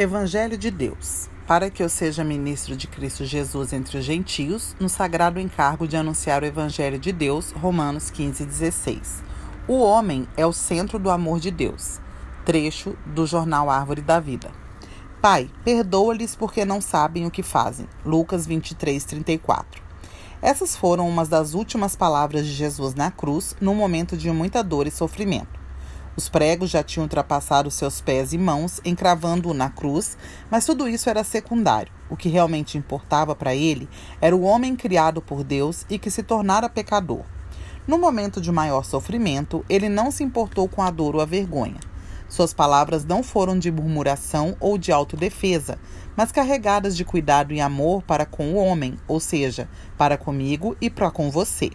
Evangelho de Deus. Para que eu seja ministro de Cristo Jesus entre os gentios, no sagrado encargo de anunciar o Evangelho de Deus, Romanos 15, 16. O homem é o centro do amor de Deus. Trecho do jornal Árvore da Vida. Pai, perdoa-lhes porque não sabem o que fazem. Lucas 23, 34. Essas foram umas das últimas palavras de Jesus na cruz, num momento de muita dor e sofrimento. Os pregos já tinham ultrapassado seus pés e mãos, encravando-o na cruz, mas tudo isso era secundário. O que realmente importava para ele era o homem criado por Deus e que se tornara pecador. No momento de maior sofrimento, ele não se importou com a dor ou a vergonha. Suas palavras não foram de murmuração ou de autodefesa, mas carregadas de cuidado e amor para com o homem, ou seja, para comigo e para com você.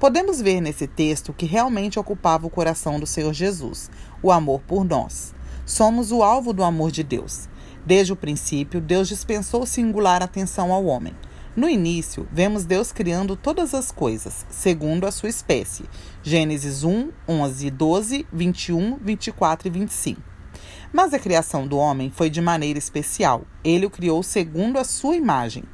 Podemos ver nesse texto que realmente ocupava o coração do Senhor Jesus, o amor por nós. Somos o alvo do amor de Deus. Desde o princípio, Deus dispensou singular atenção ao homem. No início, vemos Deus criando todas as coisas, segundo a sua espécie. Gênesis 1, 11, 12, 21, 24 e 25. Mas a criação do homem foi de maneira especial. Ele o criou segundo a sua imagem.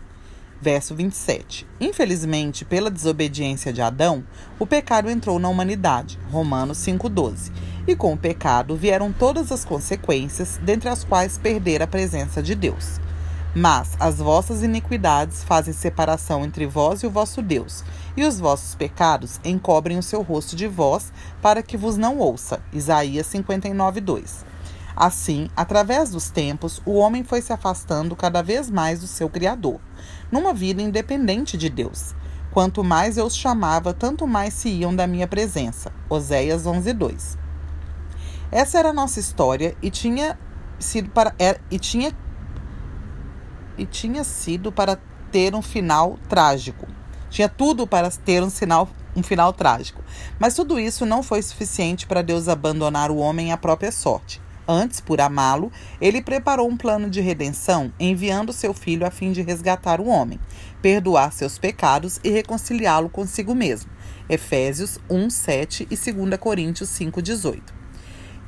Verso 27. Infelizmente, pela desobediência de Adão, o pecado entrou na humanidade. Romanos 5,12. E com o pecado vieram todas as consequências, dentre as quais perder a presença de Deus. Mas as vossas iniquidades fazem separação entre vós e o vosso Deus, e os vossos pecados encobrem o seu rosto de vós, para que vos não ouça. Isaías 59, 2. Assim, através dos tempos, o homem foi se afastando cada vez mais do seu Criador, numa vida independente de Deus. Quanto mais eu os chamava, tanto mais se iam da minha presença. Oséias 11:2. Essa era a nossa história e tinha sido para é, e tinha e tinha sido para ter um final trágico. Tinha tudo para ter um, sinal, um final trágico. Mas tudo isso não foi suficiente para Deus abandonar o homem à própria sorte. Antes, por amá-lo, ele preparou um plano de redenção, enviando seu filho a fim de resgatar o homem, perdoar seus pecados e reconciliá-lo consigo mesmo. Efésios 1, 7 e 2 Coríntios 5, 18.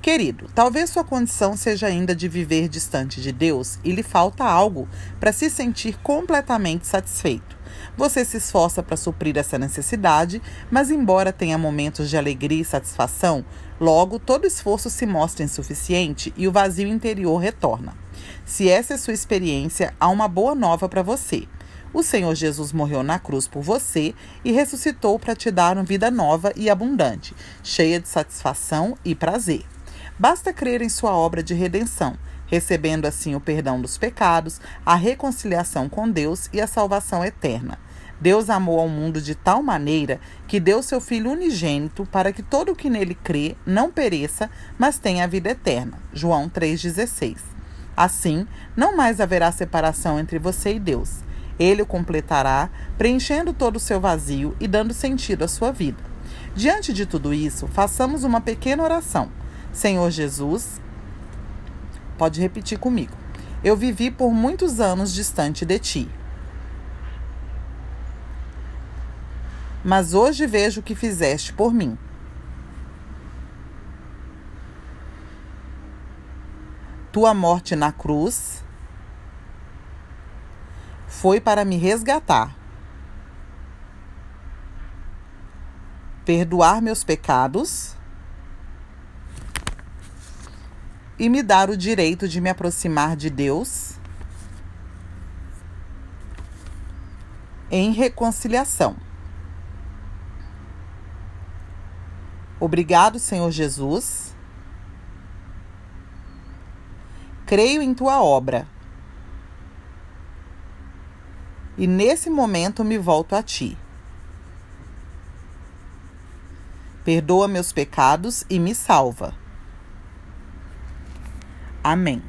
Querido, talvez sua condição seja ainda de viver distante de Deus e lhe falta algo para se sentir completamente satisfeito. Você se esforça para suprir essa necessidade, mas, embora tenha momentos de alegria e satisfação, logo todo esforço se mostra insuficiente e o vazio interior retorna. Se essa é sua experiência, há uma boa nova para você. O Senhor Jesus morreu na cruz por você e ressuscitou para te dar uma vida nova e abundante, cheia de satisfação e prazer. Basta crer em sua obra de redenção recebendo assim o perdão dos pecados, a reconciliação com Deus e a salvação eterna. Deus amou ao mundo de tal maneira que deu seu Filho unigênito para que todo o que nele crê não pereça, mas tenha a vida eterna. João 3,16. Assim, não mais haverá separação entre você e Deus. Ele o completará, preenchendo todo o seu vazio e dando sentido à sua vida. Diante de tudo isso, façamos uma pequena oração. Senhor Jesus, pode repetir comigo. Eu vivi por muitos anos distante de ti. mas hoje vejo o que fizeste por mim. Tua morte na cruz foi para me resgatar, perdoar meus pecados e me dar o direito de me aproximar de Deus em reconciliação. Obrigado, Senhor Jesus. Creio em tua obra. E nesse momento me volto a ti. Perdoa meus pecados e me salva. Amém.